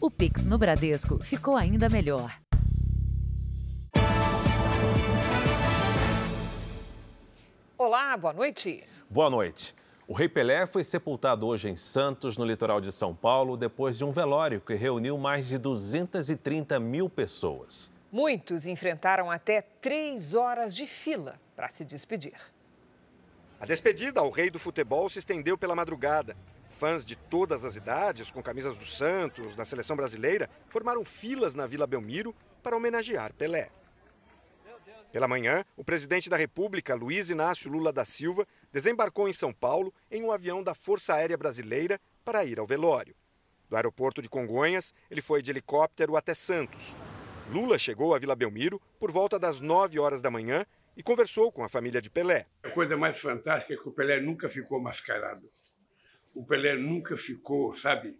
O Pix no Bradesco ficou ainda melhor. Olá, boa noite. Boa noite. O Rei Pelé foi sepultado hoje em Santos, no litoral de São Paulo, depois de um velório que reuniu mais de 230 mil pessoas. Muitos enfrentaram até três horas de fila para se despedir. A despedida ao rei do futebol se estendeu pela madrugada. Fãs de todas as idades, com camisas do Santos, da seleção brasileira, formaram filas na Vila Belmiro para homenagear Pelé. Pela manhã, o presidente da República, Luiz Inácio Lula da Silva, desembarcou em São Paulo em um avião da Força Aérea Brasileira para ir ao velório. Do aeroporto de Congonhas, ele foi de helicóptero até Santos. Lula chegou à Vila Belmiro por volta das 9 horas da manhã e conversou com a família de Pelé. A coisa mais fantástica é que o Pelé nunca ficou mascarado. O Pelé nunca ficou, sabe,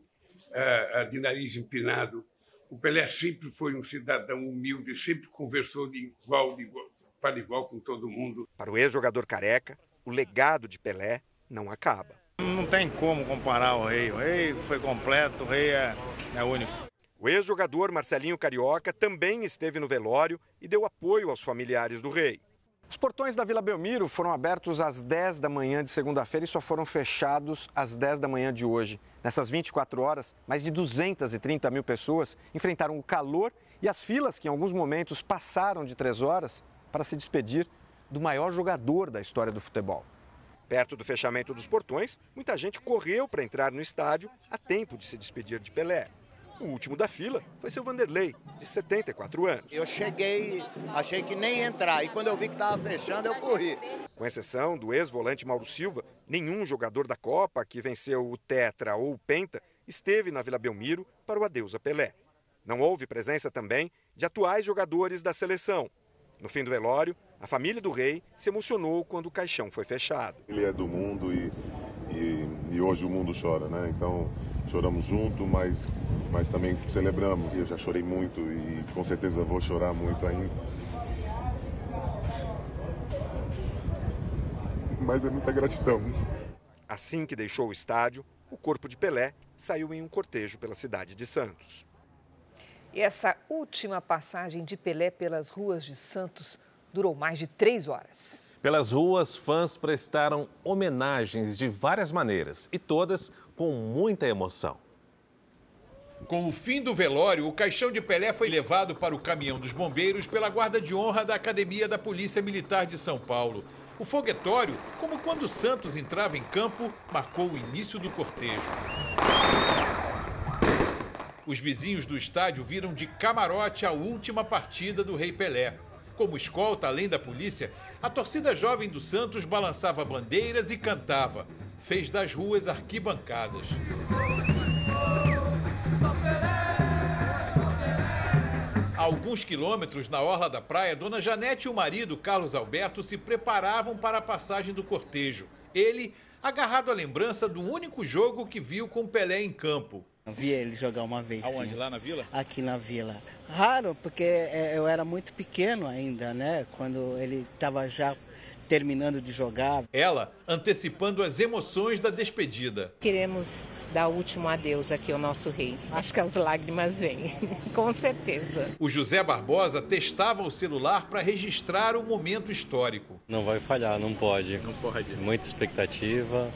eh, eh, de nariz empinado o Pelé sempre foi um cidadão humilde, sempre conversou de igual, de igual para igual com todo mundo. Para o ex-jogador careca, o legado de Pelé não acaba. Não tem como comparar o rei. O rei foi completo, o rei é, é único. O ex-jogador Marcelinho Carioca também esteve no velório e deu apoio aos familiares do rei. Os portões da Vila Belmiro foram abertos às 10 da manhã de segunda-feira e só foram fechados às 10 da manhã de hoje. Nessas 24 horas, mais de 230 mil pessoas enfrentaram o calor e as filas que em alguns momentos passaram de três horas para se despedir do maior jogador da história do futebol. Perto do fechamento dos portões, muita gente correu para entrar no estádio a tempo de se despedir de Pelé. O último da fila foi seu Vanderlei, de 74 anos. Eu cheguei, achei que nem ia entrar, e quando eu vi que estava fechando, eu corri. Com exceção do ex-volante Mauro Silva, nenhum jogador da Copa que venceu o Tetra ou o Penta esteve na Vila Belmiro para o adeus a Pelé. Não houve presença também de atuais jogadores da seleção. No fim do velório, a família do rei se emocionou quando o caixão foi fechado. Ele é do mundo e, e, e hoje o mundo chora, né? Então choramos junto, mas, mas também celebramos. Eu já chorei muito e com certeza vou chorar muito ainda. Mas é muita gratidão. Assim que deixou o estádio, o corpo de Pelé saiu em um cortejo pela cidade de Santos. E essa última passagem de Pelé pelas ruas de Santos durou mais de três horas. Pelas ruas, fãs prestaram homenagens de várias maneiras e todas com muita emoção. Com o fim do velório, o caixão de Pelé foi levado para o caminhão dos bombeiros pela guarda de honra da Academia da Polícia Militar de São Paulo. O foguetório, como quando Santos entrava em campo, marcou o início do cortejo. Os vizinhos do estádio viram de camarote a última partida do Rei Pelé. Como escolta, além da polícia, a torcida jovem do Santos balançava bandeiras e cantava. Fez das ruas arquibancadas. Alguns quilômetros na orla da praia, Dona Janete e o marido, Carlos Alberto, se preparavam para a passagem do cortejo. Ele, agarrado à lembrança do único jogo que viu com Pelé em campo. Vi ele jogar uma vez. Aonde? Sim. Lá na vila? Aqui na vila. Raro, porque é, eu era muito pequeno ainda, né? Quando ele estava já terminando de jogar. Ela antecipando as emoções da despedida. Queremos dar o último adeus aqui ao nosso rei. Acho que as lágrimas vêm, com certeza. O José Barbosa testava o celular para registrar o momento histórico. Não vai falhar, não pode. Não pode. Muita expectativa,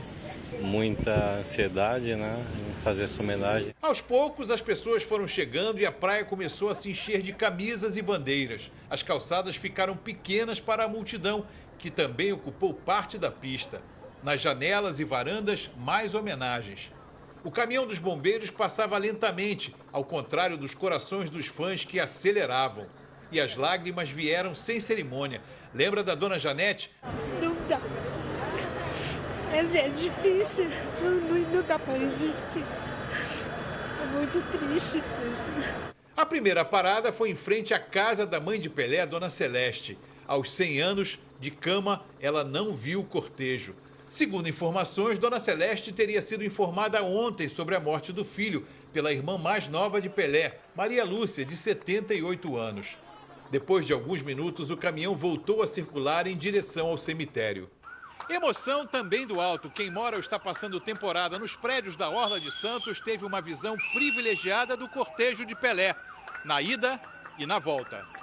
muita ansiedade, né? Em fazer essa homenagem. Aos poucos, as pessoas foram chegando e a praia começou a se encher de camisas e bandeiras. As calçadas ficaram pequenas para a multidão, que também ocupou parte da pista. Nas janelas e varandas, mais homenagens. O caminhão dos bombeiros passava lentamente, ao contrário dos corações dos fãs que aceleravam. E as lágrimas vieram sem cerimônia. Lembra da dona Janete? Não dá. É, é difícil. Não, não, dá para resistir. É muito triste mesmo. A primeira parada foi em frente à casa da mãe de Pelé, dona Celeste. Aos 100 anos, de cama, ela não viu o cortejo. Segundo informações, Dona Celeste teria sido informada ontem sobre a morte do filho pela irmã mais nova de Pelé, Maria Lúcia, de 78 anos. Depois de alguns minutos, o caminhão voltou a circular em direção ao cemitério. Emoção também do alto. Quem mora ou está passando temporada nos prédios da Orla de Santos teve uma visão privilegiada do cortejo de Pelé, na ida e na volta.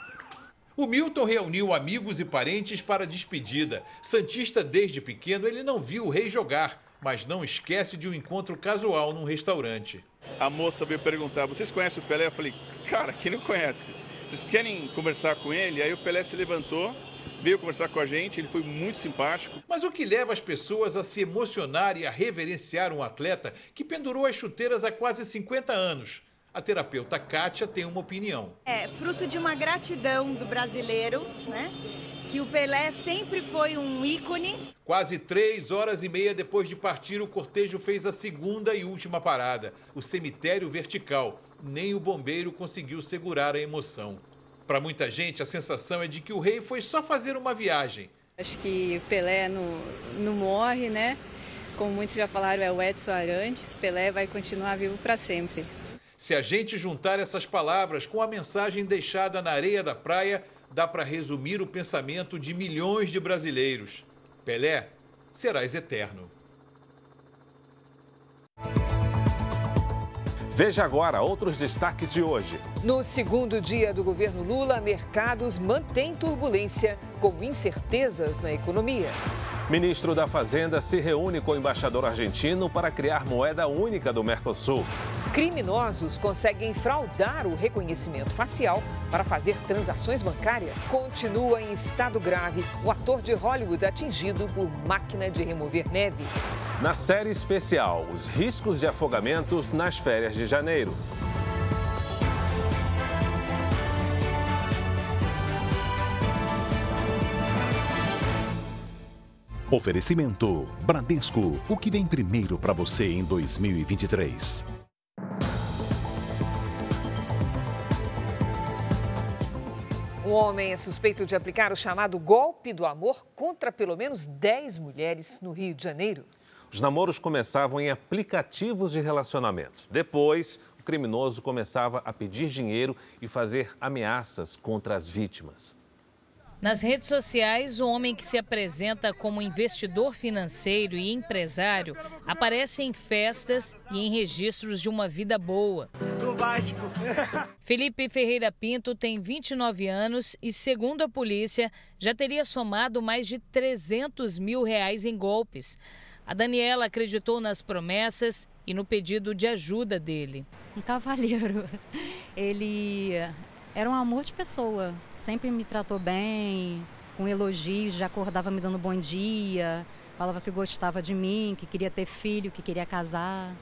O Milton reuniu amigos e parentes para a despedida. Santista desde pequeno, ele não viu o rei jogar, mas não esquece de um encontro casual num restaurante. A moça veio perguntar: vocês conhecem o Pelé? Eu falei: cara, quem não conhece? Vocês querem conversar com ele? Aí o Pelé se levantou, veio conversar com a gente, ele foi muito simpático. Mas o que leva as pessoas a se emocionar e a reverenciar um atleta que pendurou as chuteiras há quase 50 anos? A terapeuta Kátia tem uma opinião. É fruto de uma gratidão do brasileiro, né? Que o Pelé sempre foi um ícone. Quase três horas e meia depois de partir, o cortejo fez a segunda e última parada, o cemitério vertical. Nem o bombeiro conseguiu segurar a emoção. Para muita gente, a sensação é de que o rei foi só fazer uma viagem. Acho que o Pelé não, não morre, né? Como muitos já falaram, é o Edson Arantes. Pelé vai continuar vivo para sempre. Se a gente juntar essas palavras com a mensagem deixada na areia da praia, dá para resumir o pensamento de milhões de brasileiros. Pelé, serás eterno. Veja agora outros destaques de hoje. No segundo dia do governo Lula, mercados mantêm turbulência com incertezas na economia. Ministro da Fazenda se reúne com o embaixador argentino para criar moeda única do Mercosul. Criminosos conseguem fraudar o reconhecimento facial para fazer transações bancárias. Continua em estado grave o ator de Hollywood atingido por máquina de remover neve. Na série especial, os riscos de afogamentos nas férias de janeiro. Oferecimento Bradesco, o que vem primeiro para você em 2023. Um homem é suspeito de aplicar o chamado golpe do amor contra pelo menos 10 mulheres no Rio de Janeiro. Os namoros começavam em aplicativos de relacionamento. Depois, o criminoso começava a pedir dinheiro e fazer ameaças contra as vítimas. Nas redes sociais, o homem que se apresenta como investidor financeiro e empresário aparece em festas e em registros de uma vida boa. Felipe Ferreira Pinto tem 29 anos e, segundo a polícia, já teria somado mais de 300 mil reais em golpes. A Daniela acreditou nas promessas e no pedido de ajuda dele. Um cavalheiro. Ele era um amor de pessoa. Sempre me tratou bem, com elogios, já acordava me dando bom dia, falava que gostava de mim, que queria ter filho, que queria casar.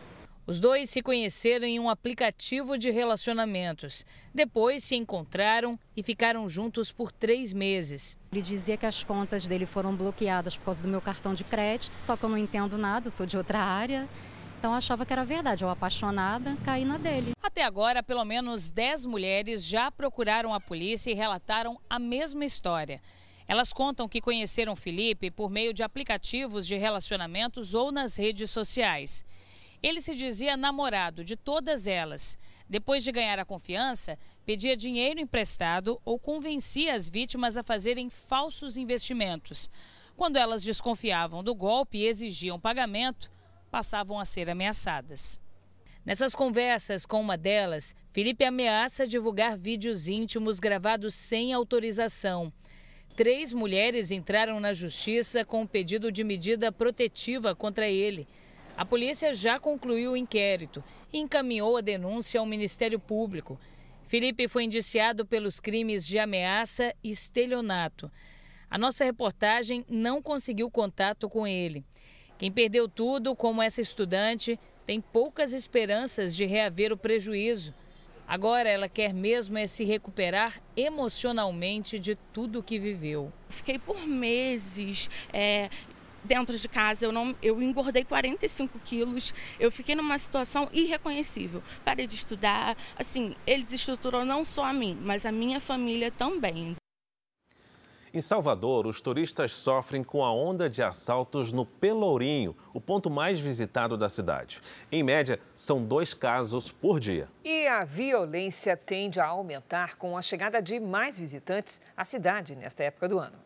Os dois se conheceram em um aplicativo de relacionamentos. Depois se encontraram e ficaram juntos por três meses. Ele dizia que as contas dele foram bloqueadas por causa do meu cartão de crédito, só que eu não entendo nada, sou de outra área. Então achava que era verdade, eu apaixonada, caí na dele. Até agora, pelo menos 10 mulheres já procuraram a polícia e relataram a mesma história. Elas contam que conheceram Felipe por meio de aplicativos de relacionamentos ou nas redes sociais. Ele se dizia namorado de todas elas. Depois de ganhar a confiança, pedia dinheiro emprestado ou convencia as vítimas a fazerem falsos investimentos. Quando elas desconfiavam do golpe e exigiam pagamento, passavam a ser ameaçadas. Nessas conversas com uma delas, Felipe ameaça divulgar vídeos íntimos gravados sem autorização. Três mulheres entraram na justiça com um pedido de medida protetiva contra ele. A polícia já concluiu o inquérito e encaminhou a denúncia ao Ministério Público. Felipe foi indiciado pelos crimes de ameaça e estelionato. A nossa reportagem não conseguiu contato com ele. Quem perdeu tudo, como essa estudante, tem poucas esperanças de reaver o prejuízo. Agora ela quer mesmo é se recuperar emocionalmente de tudo que viveu. Fiquei por meses é, dentro de casa, eu, não, eu engordei 45 quilos, eu fiquei numa situação irreconhecível. Parei de estudar, assim, eles estruturou não só a mim, mas a minha família também. Em Salvador, os turistas sofrem com a onda de assaltos no Pelourinho, o ponto mais visitado da cidade. Em média, são dois casos por dia. E a violência tende a aumentar com a chegada de mais visitantes à cidade nesta época do ano.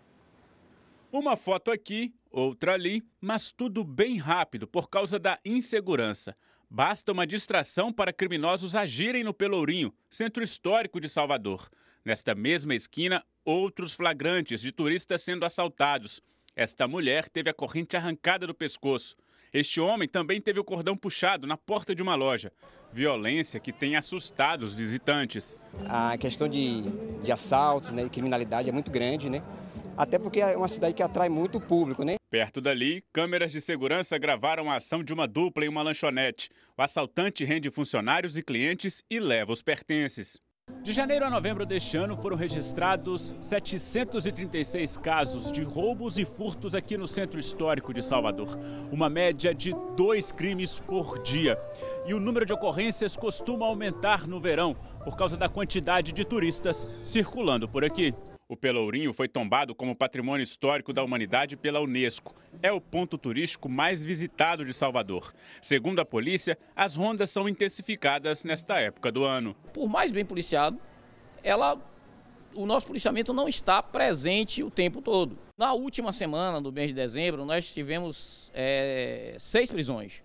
Uma foto aqui, outra ali, mas tudo bem rápido por causa da insegurança. Basta uma distração para criminosos agirem no Pelourinho, centro histórico de Salvador. Nesta mesma esquina, outros flagrantes de turistas sendo assaltados. Esta mulher teve a corrente arrancada do pescoço. Este homem também teve o cordão puxado na porta de uma loja. Violência que tem assustado os visitantes. A questão de, de assaltos, né, de criminalidade é muito grande, né? Até porque é uma cidade que atrai muito o público, né? Perto dali, câmeras de segurança gravaram a ação de uma dupla em uma lanchonete. O assaltante rende funcionários e clientes e leva os pertences. De janeiro a novembro deste ano foram registrados 736 casos de roubos e furtos aqui no centro histórico de Salvador. Uma média de dois crimes por dia. E o número de ocorrências costuma aumentar no verão por causa da quantidade de turistas circulando por aqui. O Pelourinho foi tombado como Patrimônio Histórico da Humanidade pela Unesco. É o ponto turístico mais visitado de Salvador. Segundo a polícia, as rondas são intensificadas nesta época do ano. Por mais bem policiado, ela, o nosso policiamento não está presente o tempo todo. Na última semana do mês de dezembro, nós tivemos é, seis prisões.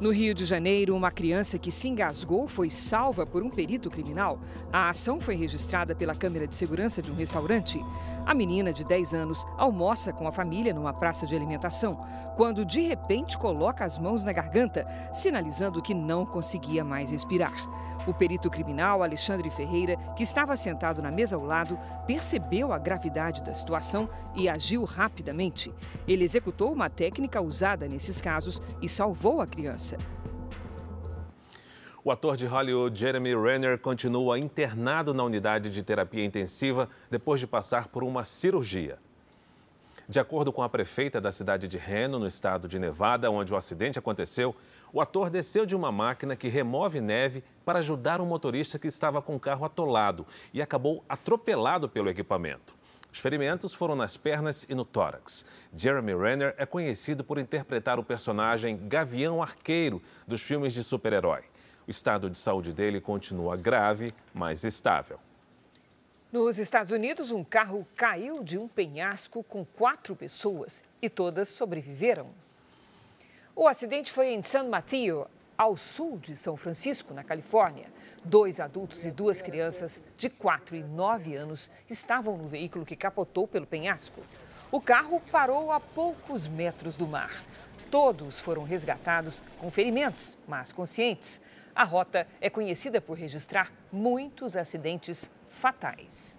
No Rio de Janeiro, uma criança que se engasgou foi salva por um perito criminal. A ação foi registrada pela câmera de segurança de um restaurante. A menina, de 10 anos, almoça com a família numa praça de alimentação, quando de repente coloca as mãos na garganta, sinalizando que não conseguia mais respirar. O perito criminal Alexandre Ferreira, que estava sentado na mesa ao lado, percebeu a gravidade da situação e agiu rapidamente. Ele executou uma técnica usada nesses casos e salvou a criança. O ator de Hollywood Jeremy Renner continua internado na unidade de terapia intensiva depois de passar por uma cirurgia. De acordo com a prefeita da cidade de Reno, no estado de Nevada, onde o acidente aconteceu, o ator desceu de uma máquina que remove neve para ajudar um motorista que estava com o carro atolado e acabou atropelado pelo equipamento. Os ferimentos foram nas pernas e no tórax. Jeremy Renner é conhecido por interpretar o personagem Gavião Arqueiro dos filmes de super-herói. O estado de saúde dele continua grave, mas estável. Nos Estados Unidos, um carro caiu de um penhasco com quatro pessoas e todas sobreviveram. O acidente foi em San Mateo, ao sul de São Francisco, na Califórnia. Dois adultos e duas crianças de 4 e 9 anos estavam no veículo que capotou pelo penhasco. O carro parou a poucos metros do mar. Todos foram resgatados com ferimentos, mas conscientes. A rota é conhecida por registrar muitos acidentes fatais.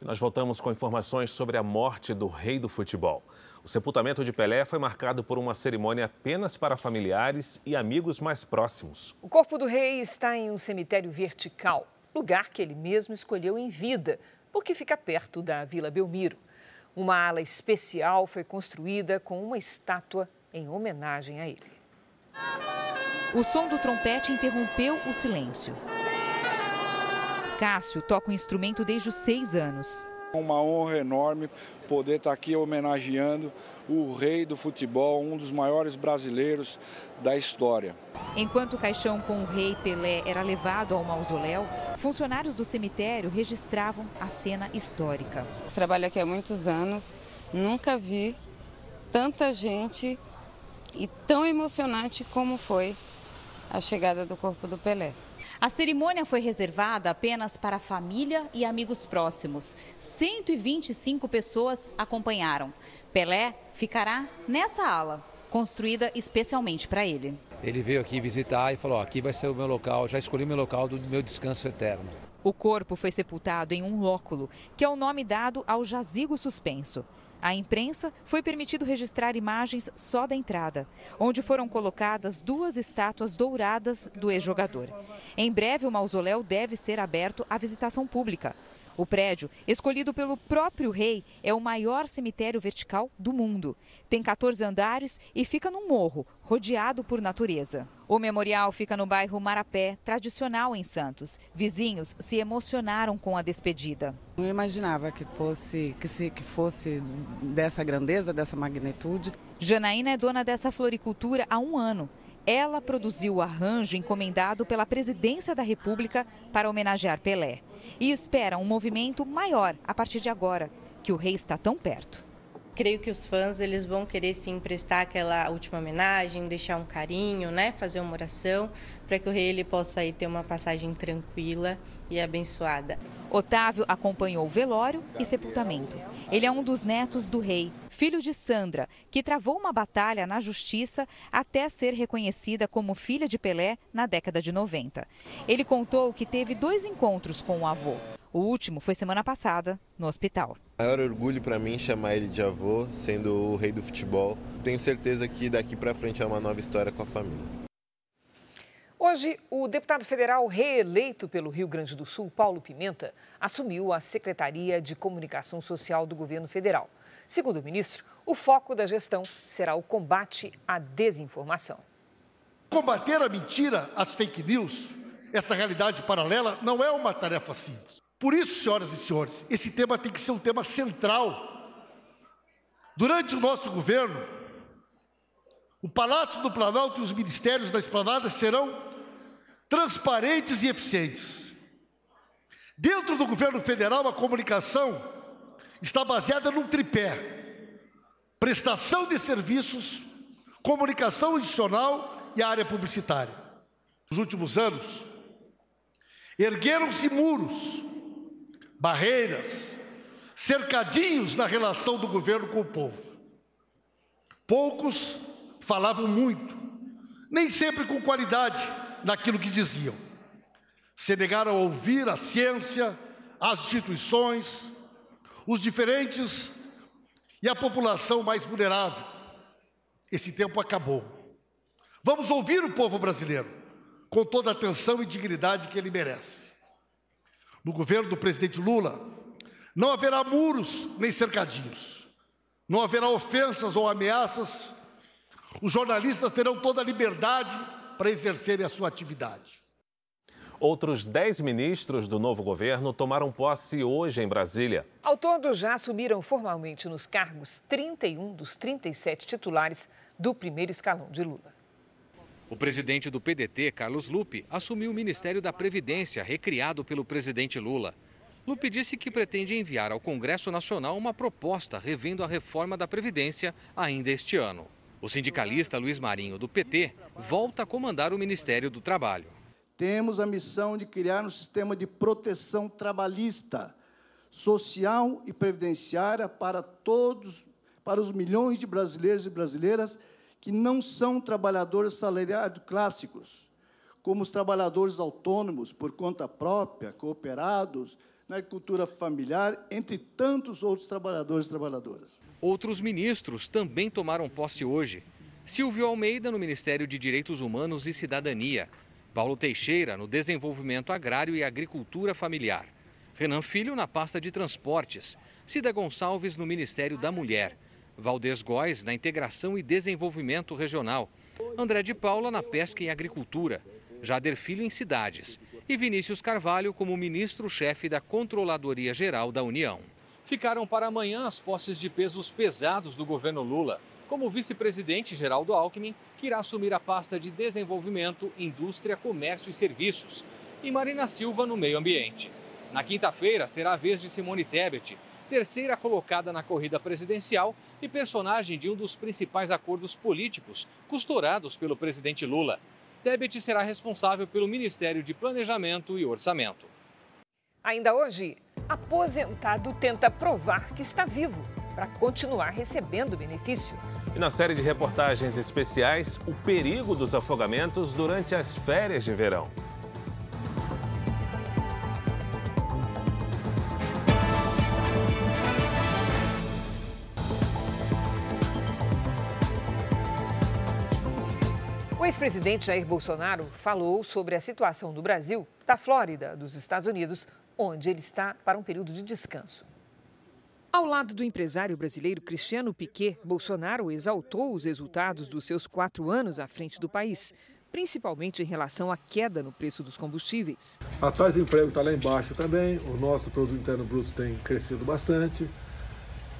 Nós voltamos com informações sobre a morte do rei do futebol. O sepultamento de Pelé foi marcado por uma cerimônia apenas para familiares e amigos mais próximos. O corpo do rei está em um cemitério vertical, lugar que ele mesmo escolheu em vida, porque fica perto da Vila Belmiro. Uma ala especial foi construída com uma estátua em homenagem a ele. O som do trompete interrompeu o silêncio. Cássio toca o instrumento desde os seis anos. Uma honra enorme poder estar aqui homenageando o rei do futebol, um dos maiores brasileiros da história. Enquanto o caixão com o rei Pelé era levado ao mausoléu, funcionários do cemitério registravam a cena histórica. Trabalho aqui há muitos anos, nunca vi tanta gente e tão emocionante como foi a chegada do corpo do Pelé. A cerimônia foi reservada apenas para a família e amigos próximos. 125 pessoas acompanharam. Pelé ficará nessa ala, construída especialmente para ele. Ele veio aqui visitar e falou: aqui vai ser o meu local, já escolhi o meu local do meu descanso eterno. O corpo foi sepultado em um lóculo, que é o nome dado ao jazigo suspenso. À imprensa foi permitido registrar imagens só da entrada, onde foram colocadas duas estátuas douradas do ex-jogador. Em breve, o mausoléu deve ser aberto à visitação pública. O prédio, escolhido pelo próprio rei, é o maior cemitério vertical do mundo. Tem 14 andares e fica num morro, rodeado por natureza. O memorial fica no bairro Marapé, tradicional em Santos. Vizinhos se emocionaram com a despedida. Não imaginava que fosse, que, se, que fosse dessa grandeza, dessa magnitude. Janaína é dona dessa floricultura há um ano Ela produziu o arranjo encomendado pela Presidência da República para homenagear Pelé. E espera um movimento maior a partir de agora, que o rei está tão perto. Creio que os fãs eles vão querer sim prestar aquela última homenagem, deixar um carinho, né, fazer uma oração para que o rei ele possa aí ter uma passagem tranquila e abençoada. Otávio acompanhou o velório e sepultamento. Ele é um dos netos do rei, filho de Sandra, que travou uma batalha na justiça até ser reconhecida como filha de Pelé na década de 90. Ele contou que teve dois encontros com o avô. O último foi semana passada, no hospital. Maior orgulho para mim chamar ele de avô, sendo o rei do futebol. Tenho certeza que daqui para frente é uma nova história com a família. Hoje, o deputado federal reeleito pelo Rio Grande do Sul, Paulo Pimenta, assumiu a Secretaria de Comunicação Social do governo federal. Segundo o ministro, o foco da gestão será o combate à desinformação. Combater a mentira, as fake news, essa realidade paralela, não é uma tarefa simples. Por isso, senhoras e senhores, esse tema tem que ser um tema central. Durante o nosso governo, o Palácio do Planalto e os ministérios da Esplanada serão transparentes e eficientes. Dentro do governo federal, a comunicação está baseada num tripé: prestação de serviços, comunicação institucional e área publicitária. Nos últimos anos, ergueram-se muros barreiras, cercadinhos na relação do governo com o povo. Poucos falavam muito, nem sempre com qualidade naquilo que diziam. Se negaram a ouvir a ciência, as instituições, os diferentes e a população mais vulnerável. Esse tempo acabou. Vamos ouvir o povo brasileiro com toda a atenção e dignidade que ele merece no governo do presidente Lula, não haverá muros nem cercadinhos, não haverá ofensas ou ameaças. Os jornalistas terão toda a liberdade para exercerem a sua atividade. Outros 10 ministros do novo governo tomaram posse hoje em Brasília. Ao todo, já assumiram formalmente nos cargos 31 dos 37 titulares do primeiro escalão de Lula. O presidente do PDT, Carlos Lupe, assumiu o Ministério da Previdência, recriado pelo presidente Lula. Lupe disse que pretende enviar ao Congresso Nacional uma proposta revendo a reforma da Previdência ainda este ano. O sindicalista Luiz Marinho, do PT, volta a comandar o Ministério do Trabalho. Temos a missão de criar um sistema de proteção trabalhista, social e previdenciária para todos, para os milhões de brasileiros e brasileiras que não são trabalhadores salariados clássicos, como os trabalhadores autônomos por conta própria, cooperados, na agricultura familiar, entre tantos outros trabalhadores e trabalhadoras. Outros ministros também tomaram posse hoje. Silvio Almeida, no Ministério de Direitos Humanos e Cidadania. Paulo Teixeira, no Desenvolvimento Agrário e Agricultura Familiar. Renan Filho, na pasta de Transportes. Cida Gonçalves, no Ministério da Mulher. Valdez Góes, na Integração e Desenvolvimento Regional, André de Paula, na Pesca e Agricultura, Jader Filho, em Cidades e Vinícius Carvalho como ministro-chefe da Controladoria Geral da União. Ficaram para amanhã as posses de pesos pesados do governo Lula, como o vice-presidente Geraldo Alckmin, que irá assumir a pasta de Desenvolvimento, Indústria, Comércio e Serviços, e Marina Silva no Meio Ambiente. Na quinta-feira será a vez de Simone Tebet, terceira colocada na corrida presidencial e personagem de um dos principais acordos políticos costurados pelo presidente Lula. Tebet será responsável pelo Ministério de Planejamento e Orçamento. Ainda hoje, aposentado tenta provar que está vivo para continuar recebendo benefício. E na série de reportagens especiais, o perigo dos afogamentos durante as férias de verão. ex-presidente Jair Bolsonaro falou sobre a situação do Brasil, da Flórida, dos Estados Unidos, onde ele está para um período de descanso. Ao lado do empresário brasileiro Cristiano Piquet, Bolsonaro exaltou os resultados dos seus quatro anos à frente do país, principalmente em relação à queda no preço dos combustíveis. A taxa de emprego está lá embaixo também, o nosso produto interno bruto tem crescido bastante.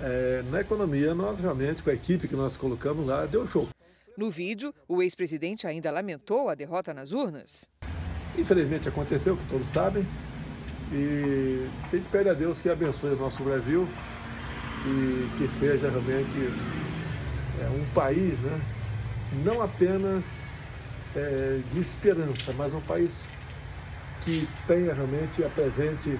É, na economia, nós realmente, com a equipe que nós colocamos lá, deu show. No vídeo, o ex-presidente ainda lamentou a derrota nas urnas. Infelizmente aconteceu, que todos sabem, e a gente pede a Deus que abençoe o nosso Brasil e que seja realmente é, um país, né, não apenas é, de esperança, mas um país que tenha realmente, apresente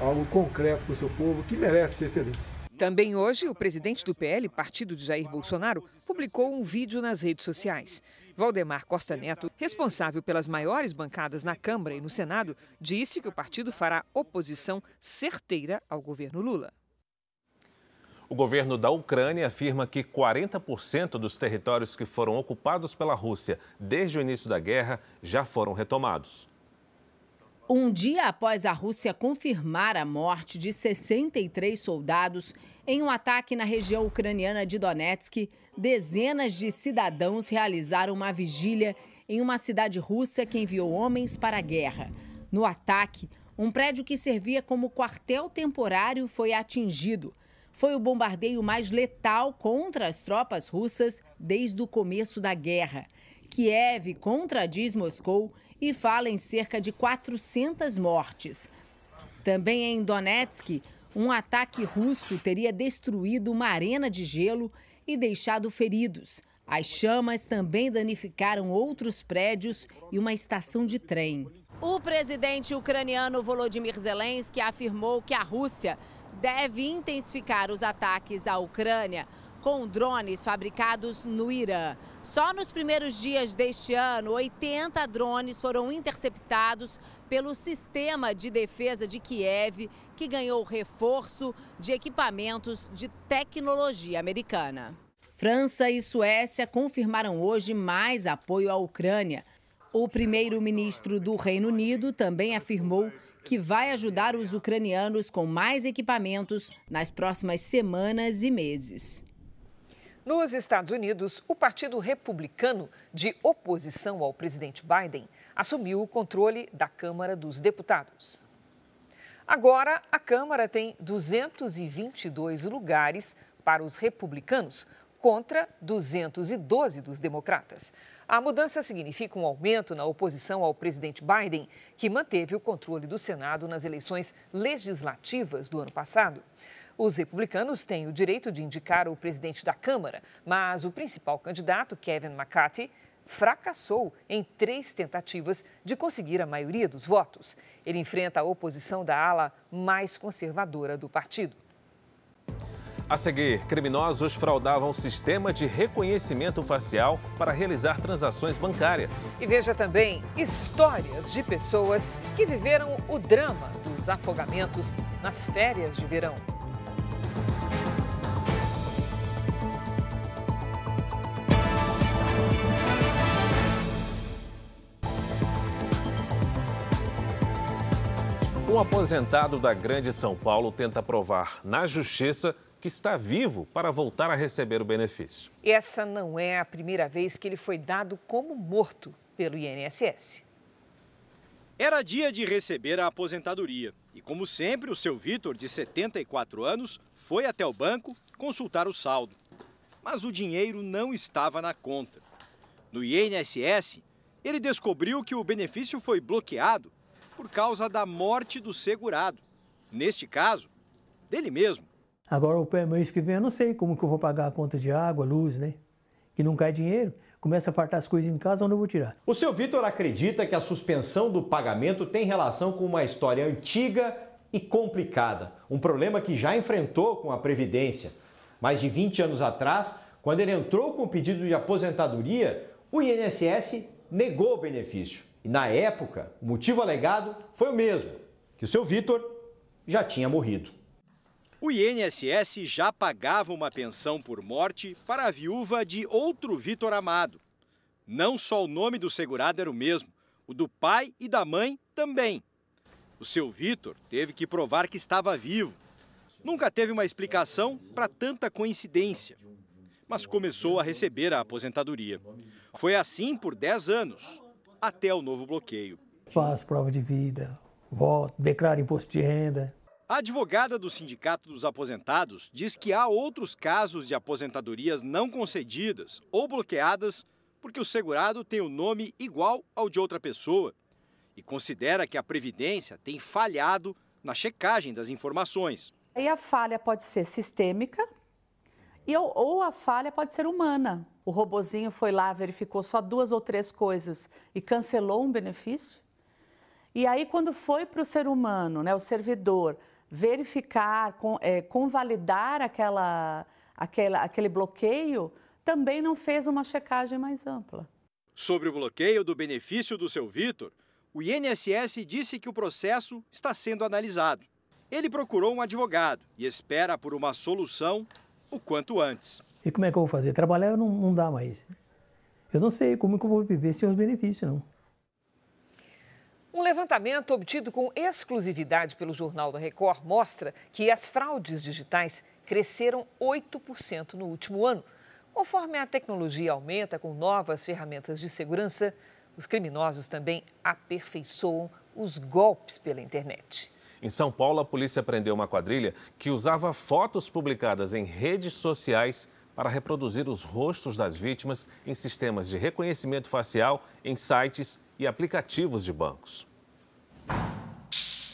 algo concreto para o seu povo, que merece ser feliz. Também hoje, o presidente do PL, partido de Jair Bolsonaro, publicou um vídeo nas redes sociais. Valdemar Costa Neto, responsável pelas maiores bancadas na Câmara e no Senado, disse que o partido fará oposição certeira ao governo Lula. O governo da Ucrânia afirma que 40% dos territórios que foram ocupados pela Rússia desde o início da guerra já foram retomados. Um dia após a Rússia confirmar a morte de 63 soldados em um ataque na região ucraniana de Donetsk, dezenas de cidadãos realizaram uma vigília em uma cidade russa que enviou homens para a guerra. No ataque, um prédio que servia como quartel temporário foi atingido. Foi o bombardeio mais letal contra as tropas russas desde o começo da guerra. Kiev contradiz Moscou e fala em cerca de 400 mortes. Também em Donetsk, um ataque russo teria destruído uma arena de gelo e deixado feridos. As chamas também danificaram outros prédios e uma estação de trem. O presidente ucraniano Volodymyr Zelensky afirmou que a Rússia deve intensificar os ataques à Ucrânia com drones fabricados no Irã. Só nos primeiros dias deste ano, 80 drones foram interceptados pelo sistema de defesa de Kiev, que ganhou reforço de equipamentos de tecnologia americana. França e Suécia confirmaram hoje mais apoio à Ucrânia. O primeiro-ministro do Reino Unido também afirmou que vai ajudar os ucranianos com mais equipamentos nas próximas semanas e meses. Nos Estados Unidos, o Partido Republicano, de oposição ao presidente Biden, assumiu o controle da Câmara dos Deputados. Agora, a Câmara tem 222 lugares para os republicanos contra 212 dos democratas. A mudança significa um aumento na oposição ao presidente Biden, que manteve o controle do Senado nas eleições legislativas do ano passado. Os republicanos têm o direito de indicar o presidente da Câmara, mas o principal candidato, Kevin McCarthy, fracassou em três tentativas de conseguir a maioria dos votos. Ele enfrenta a oposição da ala mais conservadora do partido. A seguir, criminosos fraudavam o sistema de reconhecimento facial para realizar transações bancárias. E veja também histórias de pessoas que viveram o drama dos afogamentos nas férias de verão. Um aposentado da Grande São Paulo tenta provar na justiça que está vivo para voltar a receber o benefício. Essa não é a primeira vez que ele foi dado como morto pelo INSS. Era dia de receber a aposentadoria e, como sempre, o seu Vitor, de 74 anos, foi até o banco consultar o saldo. Mas o dinheiro não estava na conta. No INSS, ele descobriu que o benefício foi bloqueado por causa da morte do segurado. Neste caso, dele mesmo. Agora, o mês que vem, eu não sei como que eu vou pagar a conta de água, luz, né? Que não cai dinheiro, começa a faltar as coisas em casa, onde eu vou tirar? O seu Vitor acredita que a suspensão do pagamento tem relação com uma história antiga e complicada. Um problema que já enfrentou com a Previdência. Mais de 20 anos atrás, quando ele entrou com o pedido de aposentadoria, o INSS negou o benefício. E na época, o motivo alegado foi o mesmo, que o seu Vitor já tinha morrido. O INSS já pagava uma pensão por morte para a viúva de outro Vitor Amado. Não só o nome do segurado era o mesmo, o do pai e da mãe também. O seu Vitor teve que provar que estava vivo. Nunca teve uma explicação para tanta coincidência, mas começou a receber a aposentadoria. Foi assim por 10 anos, até o novo bloqueio. Faz prova de vida, voto, declara imposto de renda. A advogada do Sindicato dos Aposentados diz que há outros casos de aposentadorias não concedidas ou bloqueadas porque o segurado tem o nome igual ao de outra pessoa e considera que a Previdência tem falhado na checagem das informações. Aí a falha pode ser sistêmica e, ou a falha pode ser humana. O robozinho foi lá, verificou só duas ou três coisas e cancelou um benefício. E aí, quando foi para o ser humano, né, o servidor, verificar, com, é, convalidar aquela, aquela, aquele bloqueio, também não fez uma checagem mais ampla. Sobre o bloqueio do benefício do seu Vitor, o INSS disse que o processo está sendo analisado. Ele procurou um advogado e espera por uma solução o quanto antes. E como é que eu vou fazer? Trabalhar não, não dá mais. Eu não sei como que eu vou viver sem os benefícios, não. Um levantamento obtido com exclusividade pelo Jornal da Record mostra que as fraudes digitais cresceram 8% no último ano. Conforme a tecnologia aumenta com novas ferramentas de segurança, os criminosos também aperfeiçoam os golpes pela internet. Em São Paulo, a polícia prendeu uma quadrilha que usava fotos publicadas em redes sociais para reproduzir os rostos das vítimas em sistemas de reconhecimento facial em sites e aplicativos de bancos.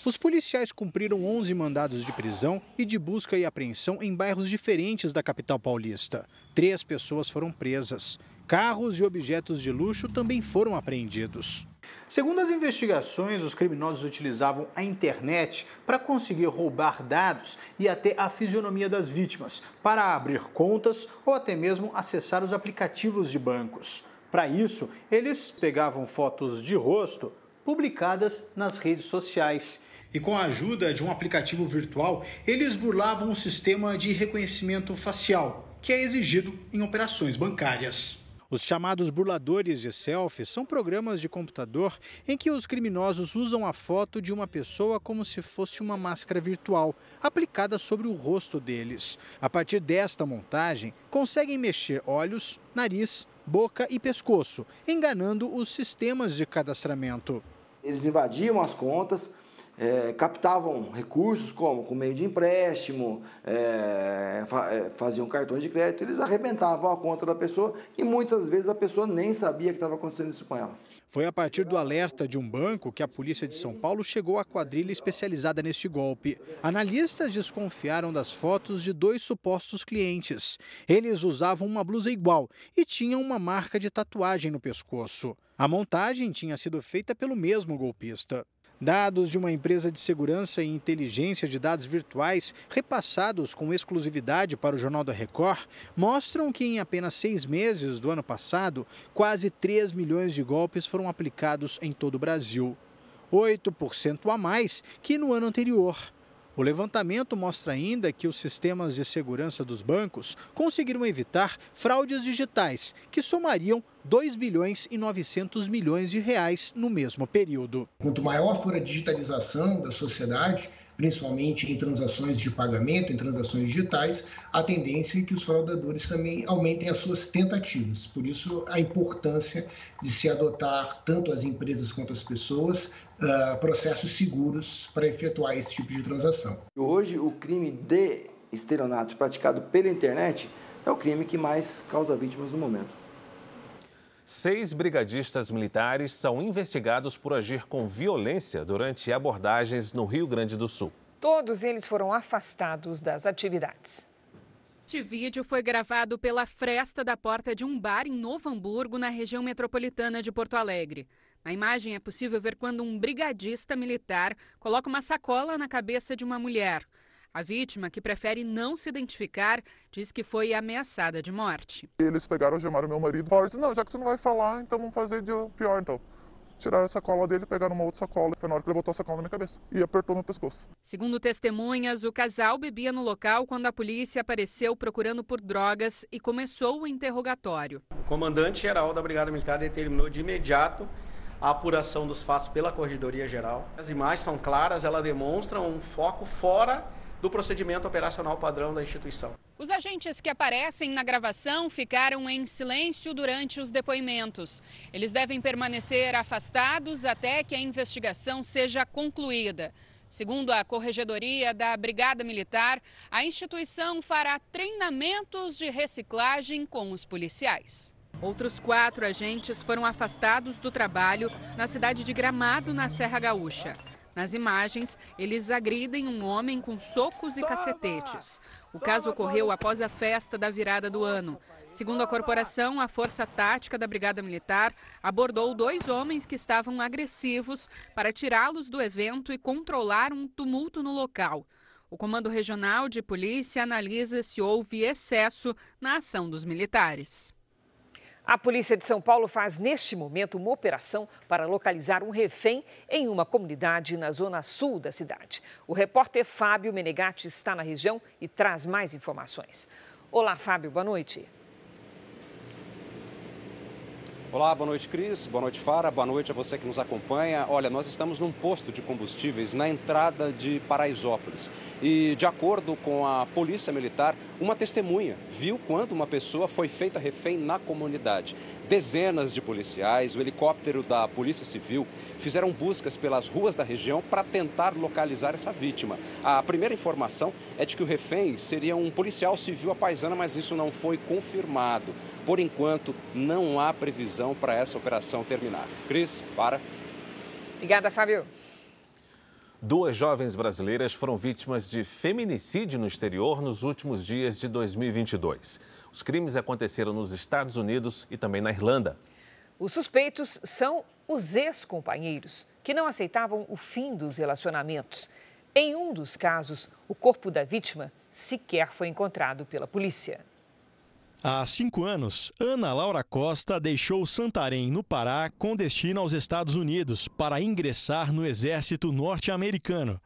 Os policiais cumpriram 11 mandados de prisão e de busca e apreensão em bairros diferentes da capital paulista. Três pessoas foram presas. Carros e objetos de luxo também foram apreendidos. Segundo as investigações, os criminosos utilizavam a internet para conseguir roubar dados e até a fisionomia das vítimas, para abrir contas ou até mesmo acessar os aplicativos de bancos. Para isso, eles pegavam fotos de rosto publicadas nas redes sociais. E com a ajuda de um aplicativo virtual, eles burlavam o sistema de reconhecimento facial, que é exigido em operações bancárias. Os chamados burladores de selfies são programas de computador em que os criminosos usam a foto de uma pessoa como se fosse uma máscara virtual, aplicada sobre o rosto deles. A partir desta montagem, conseguem mexer olhos, nariz, boca e pescoço, enganando os sistemas de cadastramento. Eles invadiam as contas, é, captavam recursos como com meio de empréstimo, é, fa faziam cartões de crédito, eles arrebentavam a conta da pessoa e muitas vezes a pessoa nem sabia que estava acontecendo isso com ela. Foi a partir do alerta de um banco que a polícia de São Paulo chegou à quadrilha especializada neste golpe. Analistas desconfiaram das fotos de dois supostos clientes. Eles usavam uma blusa igual e tinham uma marca de tatuagem no pescoço. A montagem tinha sido feita pelo mesmo golpista. Dados de uma empresa de segurança e inteligência de dados virtuais, repassados com exclusividade para o Jornal da Record, mostram que em apenas seis meses do ano passado, quase 3 milhões de golpes foram aplicados em todo o Brasil. 8% a mais que no ano anterior. O levantamento mostra ainda que os sistemas de segurança dos bancos conseguiram evitar fraudes digitais, que somariam 2 bilhões e 900 milhões de reais no mesmo período. Quanto maior for a digitalização da sociedade, principalmente em transações de pagamento, em transações digitais, a tendência é que os fraudadores também aumentem as suas tentativas. Por isso, a importância de se adotar, tanto as empresas quanto as pessoas, uh, processos seguros para efetuar esse tipo de transação. Hoje, o crime de estelionato praticado pela internet é o crime que mais causa vítimas no momento. Seis brigadistas militares são investigados por agir com violência durante abordagens no Rio Grande do Sul. Todos eles foram afastados das atividades. Este vídeo foi gravado pela fresta da porta de um bar em Novo Hamburgo, na região metropolitana de Porto Alegre. Na imagem é possível ver quando um brigadista militar coloca uma sacola na cabeça de uma mulher. A vítima, que prefere não se identificar, diz que foi ameaçada de morte. Eles pegaram, algemaram meu marido e falaram assim, não, já que você não vai falar, então vamos fazer de pior então. Tiraram a sacola dele, pegaram uma outra sacola. Foi na hora que ele botou a sacola na minha cabeça e apertou meu pescoço. Segundo testemunhas, o casal bebia no local quando a polícia apareceu procurando por drogas e começou o interrogatório. O comandante-geral da Brigada Militar determinou de imediato a apuração dos fatos pela Corregedoria Geral. As imagens são claras, elas demonstram um foco fora do procedimento operacional padrão da instituição. Os agentes que aparecem na gravação ficaram em silêncio durante os depoimentos. Eles devem permanecer afastados até que a investigação seja concluída. Segundo a Corregedoria da Brigada Militar, a instituição fará treinamentos de reciclagem com os policiais. Outros quatro agentes foram afastados do trabalho na cidade de Gramado, na Serra Gaúcha. Nas imagens, eles agridem um homem com socos e cacetetes. O caso ocorreu após a festa da virada do ano. Segundo a corporação, a Força Tática da Brigada Militar abordou dois homens que estavam agressivos para tirá-los do evento e controlar um tumulto no local. O Comando Regional de Polícia analisa se houve excesso na ação dos militares. A polícia de São Paulo faz neste momento uma operação para localizar um refém em uma comunidade na zona sul da cidade. O repórter Fábio Menegatti está na região e traz mais informações. Olá, Fábio, boa noite. Olá, boa noite, Cris. Boa noite, Fara. Boa noite a você que nos acompanha. Olha, nós estamos num posto de combustíveis na entrada de Paraisópolis. E, de acordo com a Polícia Militar, uma testemunha viu quando uma pessoa foi feita refém na comunidade. Dezenas de policiais, o helicóptero da Polícia Civil fizeram buscas pelas ruas da região para tentar localizar essa vítima. A primeira informação é de que o refém seria um policial civil apaisana, mas isso não foi confirmado. Por enquanto, não há previsão para essa operação terminar. Cris, para. Obrigada, Fábio. Duas jovens brasileiras foram vítimas de feminicídio no exterior nos últimos dias de 2022. Os crimes aconteceram nos Estados Unidos e também na Irlanda. Os suspeitos são os ex-companheiros, que não aceitavam o fim dos relacionamentos. Em um dos casos, o corpo da vítima sequer foi encontrado pela polícia. Há cinco anos, Ana Laura Costa deixou Santarém, no Pará, com destino aos Estados Unidos para ingressar no exército norte-americano.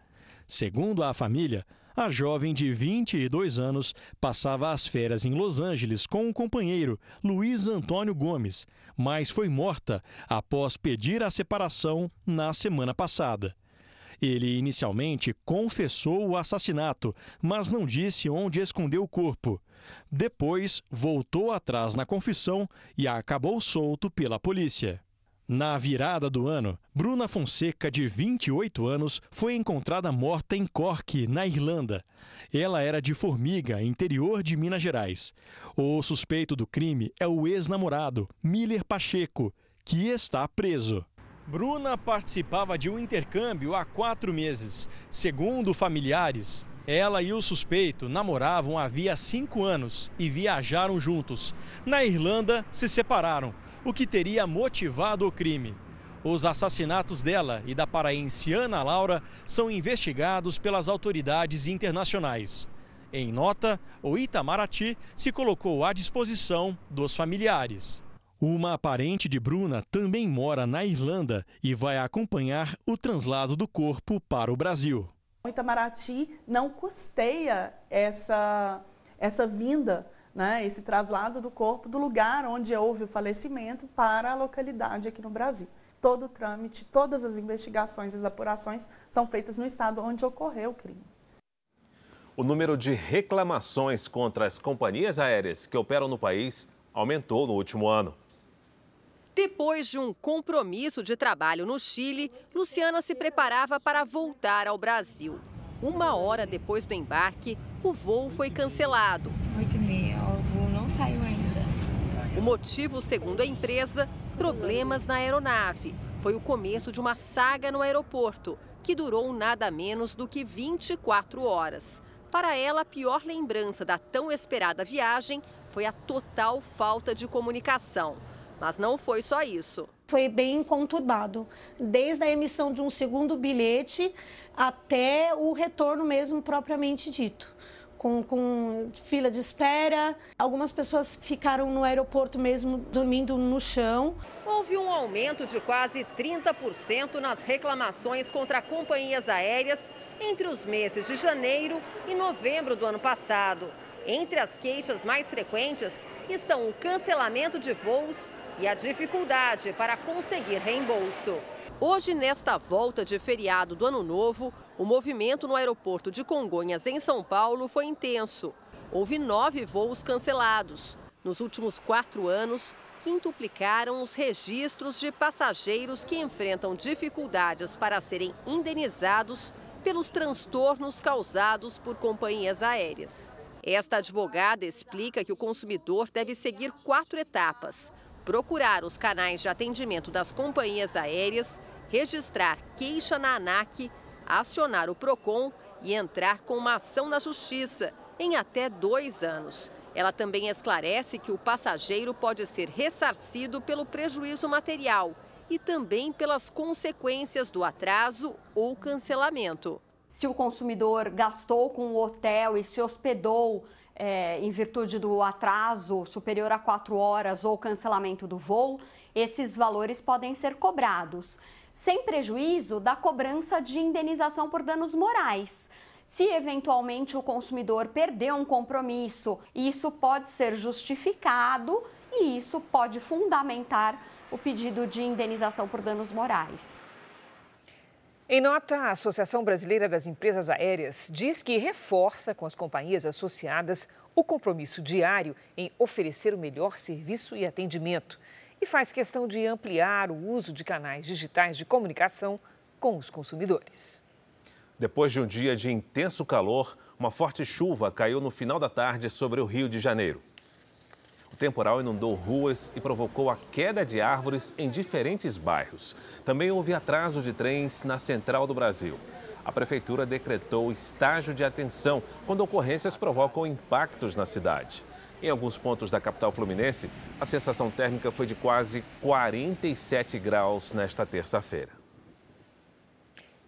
Segundo a família, a jovem de 22 anos passava as férias em Los Angeles com um companheiro, Luiz Antônio Gomes, mas foi morta após pedir a separação na semana passada. Ele inicialmente confessou o assassinato, mas não disse onde escondeu o corpo. Depois, voltou atrás na confissão e acabou solto pela polícia. Na virada do ano, Bruna Fonseca, de 28 anos, foi encontrada morta em Cork, na Irlanda. Ela era de Formiga, interior de Minas Gerais. O suspeito do crime é o ex-namorado, Miller Pacheco, que está preso. Bruna participava de um intercâmbio há quatro meses. Segundo familiares, ela e o suspeito namoravam havia cinco anos e viajaram juntos. Na Irlanda, se separaram, o que teria motivado o crime. Os assassinatos dela e da paraense Ana Laura são investigados pelas autoridades internacionais. Em nota, o Itamaraty se colocou à disposição dos familiares. Uma parente de Bruna também mora na Irlanda e vai acompanhar o translado do corpo para o Brasil. O Itamaraty não custeia essa, essa vinda, né, esse traslado do corpo do lugar onde houve o falecimento para a localidade aqui no Brasil. Todo o trâmite, todas as investigações, as apurações são feitas no estado onde ocorreu o crime. O número de reclamações contra as companhias aéreas que operam no país aumentou no último ano. Depois de um compromisso de trabalho no Chile, Luciana se preparava para voltar ao Brasil. Uma hora depois do embarque, o voo foi cancelado. Oito e meia, o voo não saiu ainda. O motivo, segundo a empresa, problemas na aeronave. Foi o começo de uma saga no aeroporto, que durou nada menos do que 24 horas. Para ela, a pior lembrança da tão esperada viagem foi a total falta de comunicação. Mas não foi só isso. Foi bem conturbado, desde a emissão de um segundo bilhete até o retorno mesmo propriamente dito. Com, com, fila de espera. Algumas pessoas ficaram no aeroporto mesmo dormindo no chão. Houve um aumento de quase 30% nas reclamações contra companhias aéreas entre os meses de janeiro e novembro do ano passado. Entre as queixas mais frequentes estão o cancelamento de voos e a dificuldade para conseguir reembolso. Hoje, nesta volta de feriado do Ano Novo, o movimento no aeroporto de Congonhas, em São Paulo, foi intenso. Houve nove voos cancelados. Nos últimos quatro anos, quintuplicaram os registros de passageiros que enfrentam dificuldades para serem indenizados pelos transtornos causados por companhias aéreas. Esta advogada explica que o consumidor deve seguir quatro etapas: procurar os canais de atendimento das companhias aéreas, registrar queixa na ANAC, acionar o PROCON e entrar com uma ação na Justiça em até dois anos. Ela também esclarece que o passageiro pode ser ressarcido pelo prejuízo material e também pelas consequências do atraso ou cancelamento. Se o consumidor gastou com o hotel e se hospedou é, em virtude do atraso superior a quatro horas ou cancelamento do voo, esses valores podem ser cobrados, sem prejuízo da cobrança de indenização por danos morais. Se eventualmente o consumidor perdeu um compromisso, isso pode ser justificado e isso pode fundamentar o pedido de indenização por danos morais. Em nota, a Associação Brasileira das Empresas Aéreas diz que reforça com as companhias associadas o compromisso diário em oferecer o melhor serviço e atendimento e faz questão de ampliar o uso de canais digitais de comunicação com os consumidores. Depois de um dia de intenso calor, uma forte chuva caiu no final da tarde sobre o Rio de Janeiro. O temporal inundou ruas e provocou a queda de árvores em diferentes bairros. Também houve atraso de trens na central do Brasil. A prefeitura decretou estágio de atenção quando ocorrências provocam impactos na cidade. Em alguns pontos da capital fluminense, a sensação térmica foi de quase 47 graus nesta terça-feira.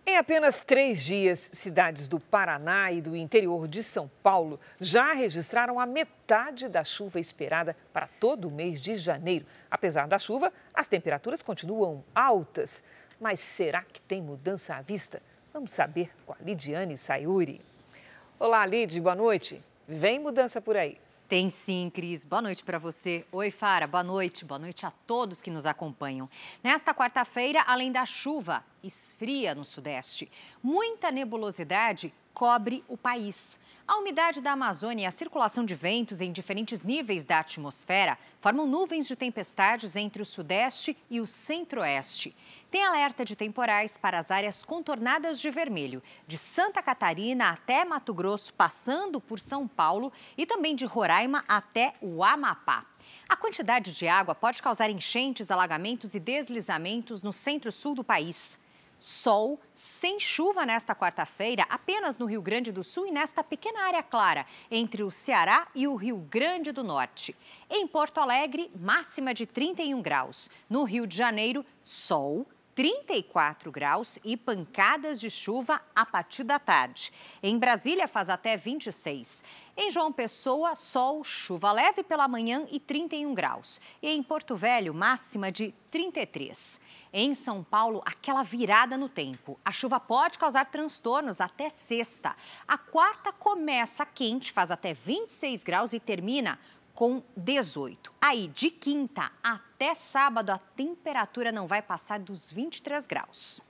Em apenas três dias, cidades do Paraná e do interior de São Paulo já registraram a metade da chuva esperada para todo o mês de janeiro. Apesar da chuva, as temperaturas continuam altas. Mas será que tem mudança à vista? Vamos saber com a Lidiane Sayuri. Olá, Lid, boa noite. Vem mudança por aí. Tem sim, Cris. Boa noite para você. Oi, Fara. Boa noite. Boa noite a todos que nos acompanham. Nesta quarta-feira, além da chuva, esfria no Sudeste. Muita nebulosidade cobre o país. A umidade da Amazônia e a circulação de ventos em diferentes níveis da atmosfera formam nuvens de tempestades entre o Sudeste e o Centro-Oeste. Tem alerta de temporais para as áreas contornadas de vermelho, de Santa Catarina até Mato Grosso, passando por São Paulo e também de Roraima até o Amapá. A quantidade de água pode causar enchentes, alagamentos e deslizamentos no centro-sul do país. Sol sem chuva nesta quarta-feira, apenas no Rio Grande do Sul e nesta pequena área clara entre o Ceará e o Rio Grande do Norte. Em Porto Alegre, máxima de 31 graus. No Rio de Janeiro, sol 34 graus e pancadas de chuva a partir da tarde. Em Brasília faz até 26. Em João Pessoa, sol, chuva leve pela manhã e 31 graus. E em Porto Velho, máxima de 33. Em São Paulo, aquela virada no tempo. A chuva pode causar transtornos até sexta. A quarta começa quente, faz até 26 graus e termina com 18. Aí, de quinta até sábado, a temperatura não vai passar dos 23 graus.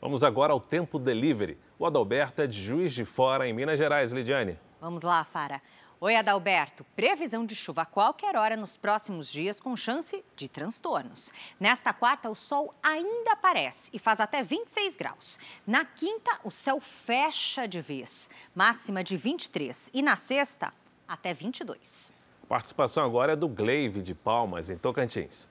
Vamos agora ao tempo delivery. O Adalberto é de Juiz de Fora, em Minas Gerais. Lidiane. Vamos lá, Fara. Oi, Adalberto. Previsão de chuva a qualquer hora nos próximos dias, com chance de transtornos. Nesta quarta, o sol ainda aparece e faz até 26 graus. Na quinta, o céu fecha de vez, máxima de 23. E na sexta, até 22. Participação agora é do Gleive de Palmas, em Tocantins.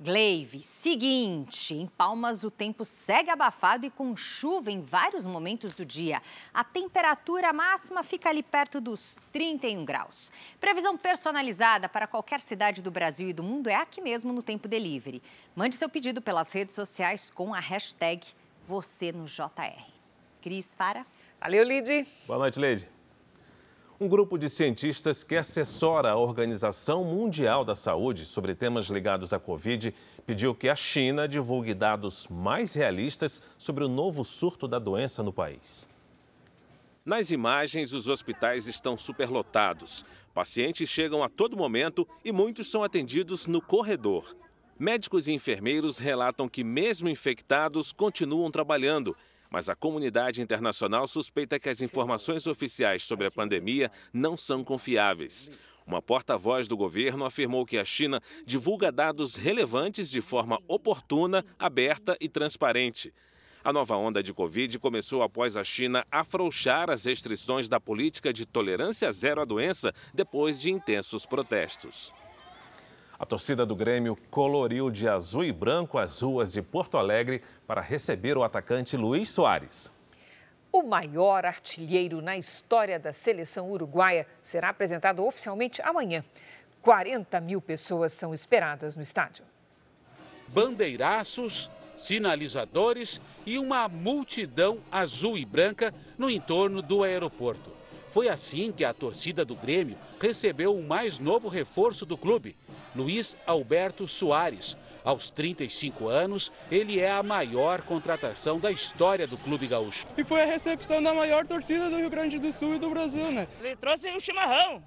Gleive, seguinte, em Palmas o tempo segue abafado e com chuva em vários momentos do dia. A temperatura máxima fica ali perto dos 31 graus. Previsão personalizada para qualquer cidade do Brasil e do mundo é aqui mesmo no Tempo Delivery. Mande seu pedido pelas redes sociais com a hashtag você no JR. Cris, para. Valeu, Lid. Boa noite, Leide. Um grupo de cientistas que assessora a Organização Mundial da Saúde sobre temas ligados à Covid pediu que a China divulgue dados mais realistas sobre o novo surto da doença no país. Nas imagens, os hospitais estão superlotados. Pacientes chegam a todo momento e muitos são atendidos no corredor. Médicos e enfermeiros relatam que, mesmo infectados, continuam trabalhando mas a comunidade internacional suspeita que as informações oficiais sobre a pandemia não são confiáveis. Uma porta-voz do governo afirmou que a China divulga dados relevantes de forma oportuna, aberta e transparente. A nova onda de Covid começou após a China afrouxar as restrições da política de tolerância zero à doença depois de intensos protestos. A torcida do Grêmio coloriu de azul e branco as ruas de Porto Alegre para receber o atacante Luiz Soares. O maior artilheiro na história da seleção uruguaia será apresentado oficialmente amanhã. 40 mil pessoas são esperadas no estádio. Bandeiraços, sinalizadores e uma multidão azul e branca no entorno do aeroporto. Foi assim que a torcida do Grêmio recebeu o mais novo reforço do clube, Luiz Alberto Soares. Aos 35 anos, ele é a maior contratação da história do clube gaúcho. E foi a recepção da maior torcida do Rio Grande do Sul e do Brasil, né? Ele trouxe o chimarrão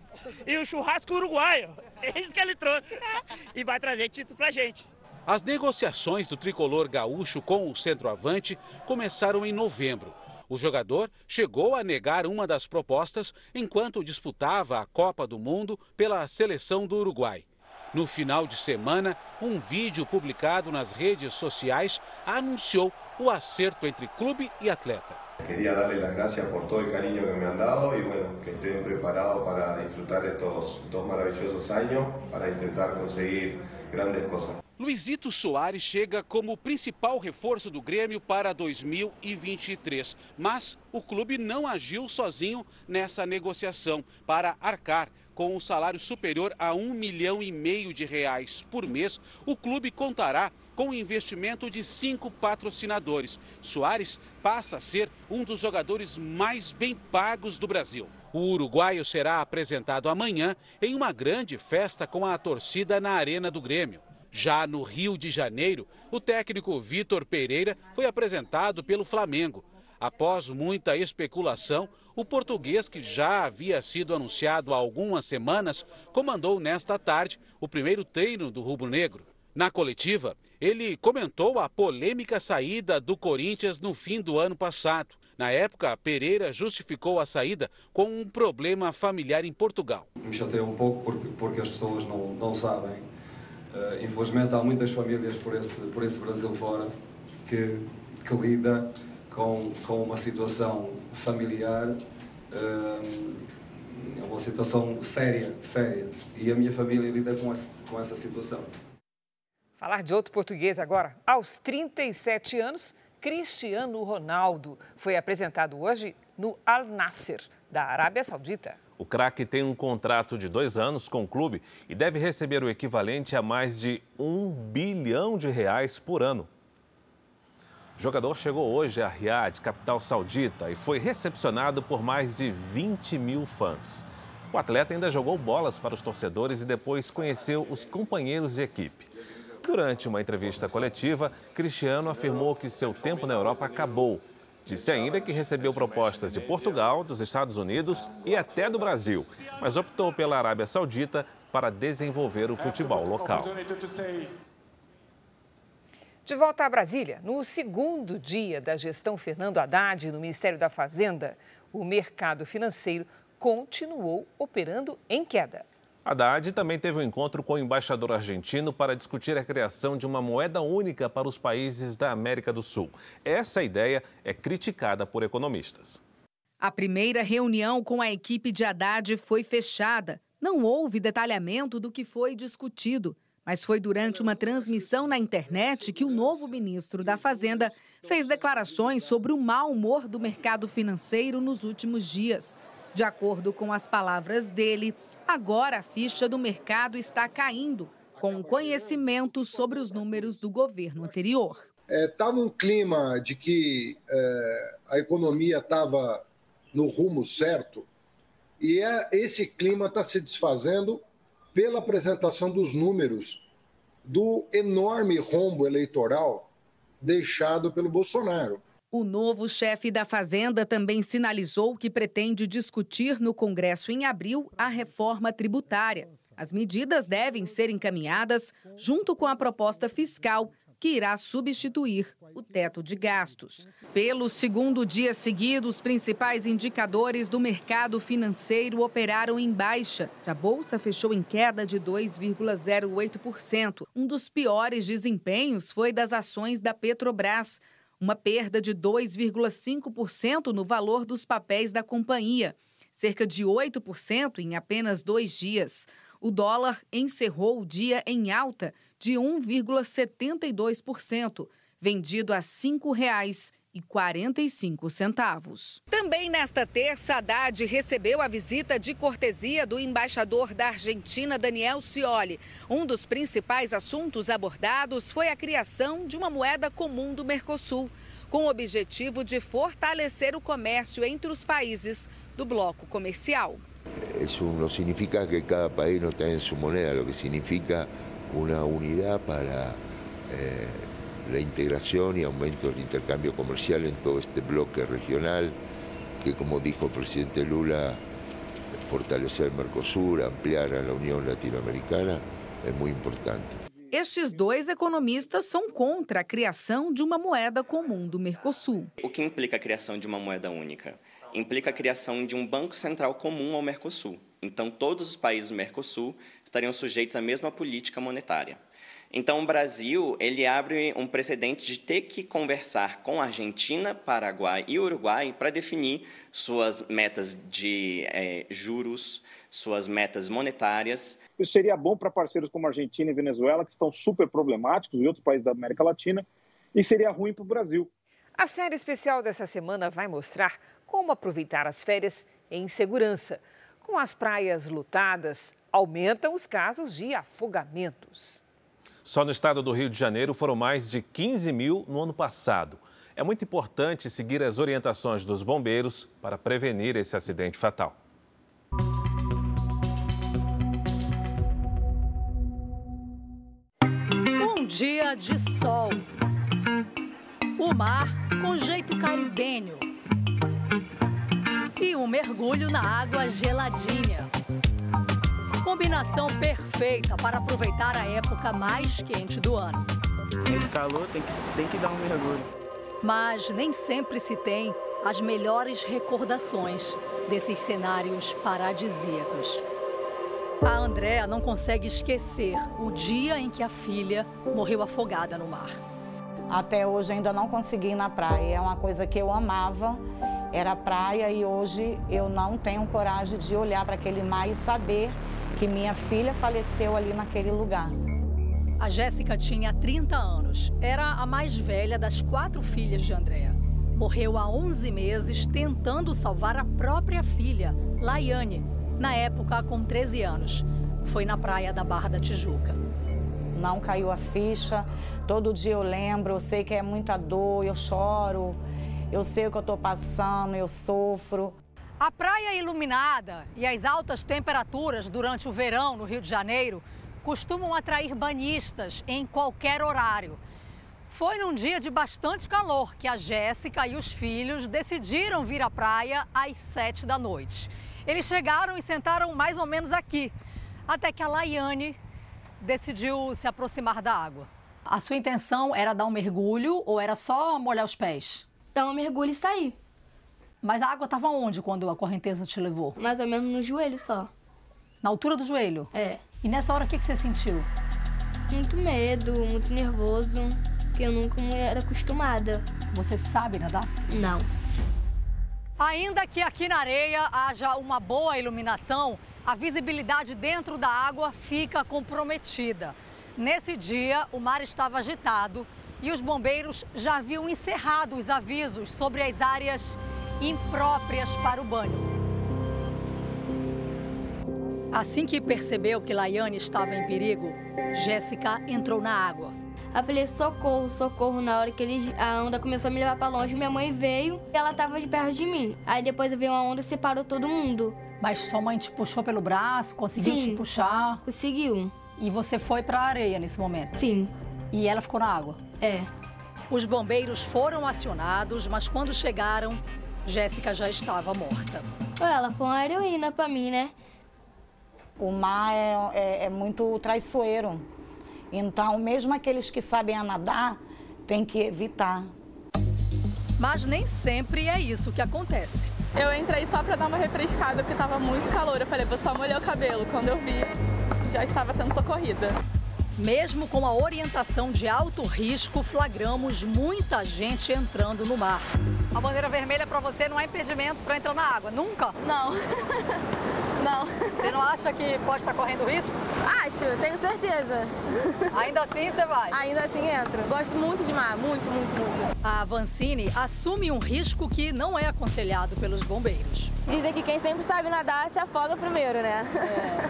e o churrasco uruguaio. É isso que ele trouxe. E vai trazer título pra gente. As negociações do tricolor gaúcho com o centroavante começaram em novembro. O jogador chegou a negar uma das propostas enquanto disputava a Copa do Mundo pela seleção do Uruguai. No final de semana, um vídeo publicado nas redes sociais anunciou o acerto entre clube e atleta. Queria dar las gracias por todo el cariño que me han dado y bueno, que estén preparados para disfrutar estos dos maravillosos años para intentar conseguir grandes cosas. Luizito Soares chega como principal reforço do Grêmio para 2023, mas o clube não agiu sozinho nessa negociação para arcar com um salário superior a um milhão e meio de reais por mês. O clube contará com o investimento de cinco patrocinadores. Soares passa a ser um dos jogadores mais bem pagos do Brasil. O uruguaio será apresentado amanhã em uma grande festa com a torcida na Arena do Grêmio. Já no Rio de Janeiro, o técnico Vitor Pereira foi apresentado pelo Flamengo. Após muita especulação, o português, que já havia sido anunciado há algumas semanas, comandou nesta tarde o primeiro treino do rubro-negro. Na coletiva, ele comentou a polêmica saída do Corinthians no fim do ano passado. Na época, Pereira justificou a saída com um problema familiar em Portugal. Me chateia um pouco porque, porque as pessoas não, não sabem Uh, infelizmente há muitas famílias por esse, por esse Brasil fora que, que lida com, com uma situação familiar, uh, uma situação séria, séria. E a minha família lida com, esse, com essa situação. Falar de outro português agora. Aos 37 anos, Cristiano Ronaldo foi apresentado hoje no Al Nasser, da Arábia Saudita. O craque tem um contrato de dois anos com o clube e deve receber o equivalente a mais de um bilhão de reais por ano. O jogador chegou hoje a Riad, capital saudita, e foi recepcionado por mais de 20 mil fãs. O atleta ainda jogou bolas para os torcedores e depois conheceu os companheiros de equipe. Durante uma entrevista coletiva, Cristiano afirmou que seu tempo na Europa acabou Disse ainda que recebeu propostas de Portugal, dos Estados Unidos e até do Brasil, mas optou pela Arábia Saudita para desenvolver o futebol local. De volta a Brasília, no segundo dia da gestão Fernando Haddad no Ministério da Fazenda, o mercado financeiro continuou operando em queda. Haddad também teve um encontro com o embaixador argentino para discutir a criação de uma moeda única para os países da América do Sul. Essa ideia é criticada por economistas. A primeira reunião com a equipe de Haddad foi fechada. Não houve detalhamento do que foi discutido, mas foi durante uma transmissão na internet que o novo ministro da Fazenda fez declarações sobre o mau humor do mercado financeiro nos últimos dias. De acordo com as palavras dele, Agora a ficha do mercado está caindo, com conhecimento sobre os números do governo anterior. Estava é, um clima de que é, a economia estava no rumo certo, e é, esse clima está se desfazendo pela apresentação dos números do enorme rombo eleitoral deixado pelo Bolsonaro. O novo chefe da Fazenda também sinalizou que pretende discutir no Congresso em abril a reforma tributária. As medidas devem ser encaminhadas junto com a proposta fiscal que irá substituir o teto de gastos. Pelo segundo dia seguido, os principais indicadores do mercado financeiro operaram em baixa. A bolsa fechou em queda de 2,08%. Um dos piores desempenhos foi das ações da Petrobras. uma perda de 2,5% no valor dos papéis da companhia, cerca de 8% em apenas dois dias. O dólar encerrou o dia em alta de 1,72%, vendido a R$ 5,00 e 45 centavos. Também nesta terça, Haddad recebeu a visita de cortesia do embaixador da Argentina, Daniel Scioli. Um dos principais assuntos abordados foi a criação de uma moeda comum do Mercosul, com o objetivo de fortalecer o comércio entre os países do bloco comercial. Isso não significa que cada país não tenha sua moneda, o que significa uma unidade para eh, la integración y aumento del intercambio comercial en todo este bloque regional, que como dijo el presidente Lula, fortalecer el Mercosur, ampliar a la Unión Latinoamericana, é muito importante. Estes dois economistas são contra a criação de uma moeda comum do Mercosul. O que implica a criação de uma moeda única? Implica a criação de um banco central comum ao Mercosul. Então, todos os países do Mercosul estariam sujeitos à mesma política monetária. Então, o Brasil ele abre um precedente de ter que conversar com Argentina, Paraguai e Uruguai para definir suas metas de é, juros, suas metas monetárias. Isso seria bom para parceiros como Argentina e Venezuela, que estão super problemáticos, e outros países da América Latina, e seria ruim para o Brasil. A série especial dessa semana vai mostrar como aproveitar as férias em segurança. Com as praias lotadas, aumentam os casos de afogamentos. Só no estado do Rio de Janeiro foram mais de 15 mil no ano passado. É muito importante seguir as orientações dos bombeiros para prevenir esse acidente fatal. Um dia de sol. O mar com jeito caribenho. E um mergulho na água geladinha. Combinação perfeita para aproveitar a época mais quente do ano. Esse calor tem que, tem que dar um mergulho. Mas nem sempre se tem as melhores recordações desses cenários paradisíacos. A Andréa não consegue esquecer o dia em que a filha morreu afogada no mar. Até hoje ainda não consegui ir na praia. É uma coisa que eu amava, era praia e hoje eu não tenho coragem de olhar para aquele mar e saber que minha filha faleceu ali naquele lugar. A Jéssica tinha 30 anos. Era a mais velha das quatro filhas de Andréa. Morreu há 11 meses tentando salvar a própria filha, Laiane, na época com 13 anos. Foi na praia da Barra da Tijuca. Não caiu a ficha. Todo dia eu lembro, eu sei que é muita dor, eu choro. Eu sei o que eu estou passando, eu sofro. A praia iluminada e as altas temperaturas durante o verão no Rio de Janeiro costumam atrair banhistas em qualquer horário. Foi num dia de bastante calor que a Jéssica e os filhos decidiram vir à praia às sete da noite. Eles chegaram e sentaram mais ou menos aqui, até que a Laiane decidiu se aproximar da água. A sua intenção era dar um mergulho ou era só molhar os pés? Dar um mergulho e sair. Mas a água estava onde quando a correnteza te levou? Mais ou menos no joelho só. Na altura do joelho? É. E nessa hora o que, que você sentiu? Muito medo, muito nervoso, porque eu nunca era acostumada. Você sabe nadar? Não. Ainda que aqui na areia haja uma boa iluminação, a visibilidade dentro da água fica comprometida. Nesse dia, o mar estava agitado e os bombeiros já haviam encerrado os avisos sobre as áreas impróprias para o banho. Assim que percebeu que Laiane estava em perigo, Jéssica entrou na água. Eu falei, socorro, socorro. Na hora que ele, a onda começou a me levar para longe, minha mãe veio e ela estava de perto de mim. Aí depois veio uma onda e separou todo mundo. Mas sua mãe te puxou pelo braço, conseguiu Sim, te puxar? Conseguiu. E você foi para a areia nesse momento? Sim. E ela ficou na água? É. Os bombeiros foram acionados, mas quando chegaram, Jéssica já estava morta. Ela foi uma heroína para mim, né? O mar é, é, é muito traiçoeiro. Então, mesmo aqueles que sabem a nadar, tem que evitar. Mas nem sempre é isso que acontece. Eu entrei só para dar uma refrescada porque estava muito calor. Eu falei, vou só molhar o cabelo. Quando eu vi, já estava sendo socorrida. Mesmo com a orientação de alto risco, flagramos muita gente entrando no mar. A bandeira vermelha para você não é impedimento para entrar na água, nunca? Não. não. Você não acha que pode estar correndo risco? Acho, tenho certeza. Ainda assim você vai? Ainda assim entro. Gosto muito de mar, muito, muito, muito. A Vancini assume um risco que não é aconselhado pelos bombeiros. Dizem que quem sempre sabe nadar se afoga primeiro, né?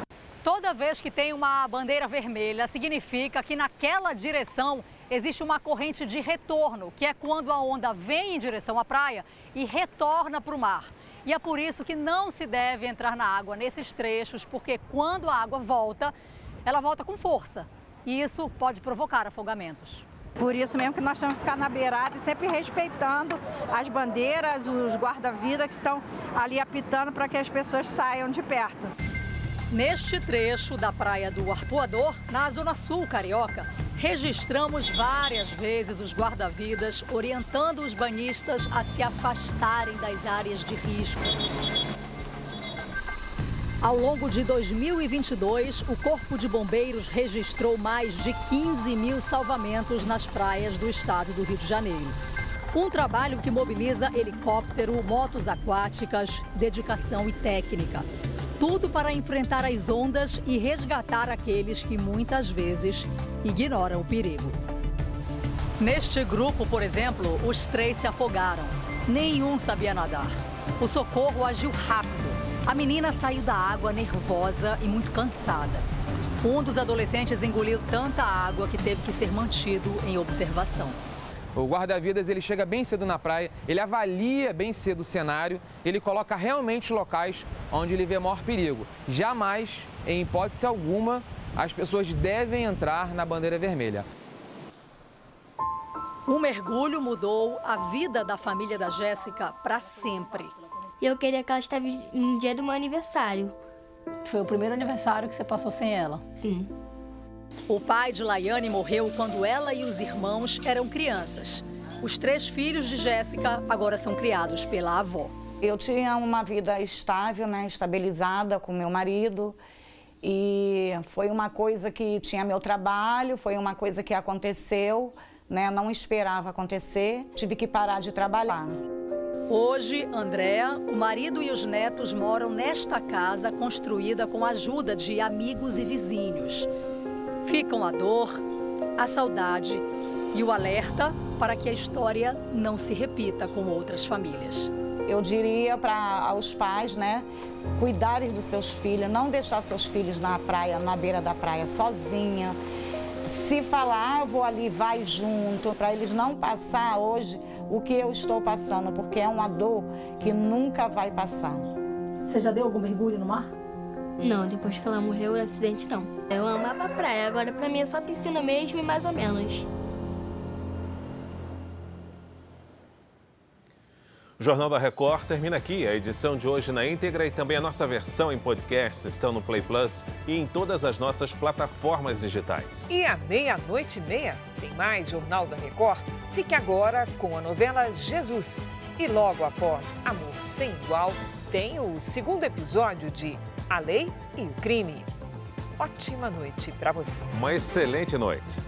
É. Toda vez que tem uma bandeira vermelha, significa que naquela direção existe uma corrente de retorno, que é quando a onda vem em direção à praia e retorna para o mar. E é por isso que não se deve entrar na água nesses trechos, porque quando a água volta, ela volta com força. E isso pode provocar afogamentos. Por isso mesmo que nós temos que ficar na beirada e sempre respeitando as bandeiras, os guarda-vidas que estão ali apitando para que as pessoas saiam de perto. Neste trecho da Praia do Arpoador, na Zona Sul Carioca, registramos várias vezes os guarda-vidas orientando os banhistas a se afastarem das áreas de risco. Ao longo de 2022, o Corpo de Bombeiros registrou mais de 15 mil salvamentos nas praias do estado do Rio de Janeiro. Um trabalho que mobiliza helicóptero, motos aquáticas, dedicação e técnica. Tudo para enfrentar as ondas e resgatar aqueles que muitas vezes ignoram o perigo. Neste grupo, por exemplo, os três se afogaram. Nenhum sabia nadar. O socorro agiu rápido. A menina saiu da água nervosa e muito cansada. Um dos adolescentes engoliu tanta água que teve que ser mantido em observação. O guarda-vidas ele chega bem cedo na praia, ele avalia bem cedo o cenário, ele coloca realmente locais onde ele vê maior perigo. Jamais, em hipótese alguma, as pessoas devem entrar na bandeira vermelha. Um mergulho mudou a vida da família da Jéssica para sempre. Eu queria que ela estivesse no dia do meu aniversário. Foi o primeiro aniversário que você passou sem ela? Sim. O pai de Laiane morreu quando ela e os irmãos eram crianças. Os três filhos de Jéssica agora são criados pela avó. Eu tinha uma vida estável, né, estabilizada com meu marido. E foi uma coisa que tinha meu trabalho, foi uma coisa que aconteceu, né, não esperava acontecer, tive que parar de trabalhar. Hoje, Andréa, o marido e os netos moram nesta casa construída com a ajuda de amigos e vizinhos. Ficam a dor, a saudade e o alerta para que a história não se repita com outras famílias. Eu diria para os pais, né, cuidarem dos seus filhos, não deixar seus filhos na praia, na beira da praia sozinha. Se falar, ah, vou ali, vai junto, para eles não passar hoje o que eu estou passando, porque é uma dor que nunca vai passar. Você já deu algum mergulho no mar? Não, depois que ela morreu, o acidente não. Eu amava a praia, agora pra mim é só piscina mesmo e mais ou menos. O Jornal da Record termina aqui. A edição de hoje na íntegra e também a nossa versão em podcast estão no Play Plus e em todas as nossas plataformas digitais. E à meia-noite e meia tem mais Jornal da Record. Fique agora com a novela Jesus. E logo após Amor Sem Igual, tem o segundo episódio de A Lei e o Crime. Ótima noite para você. Uma excelente noite.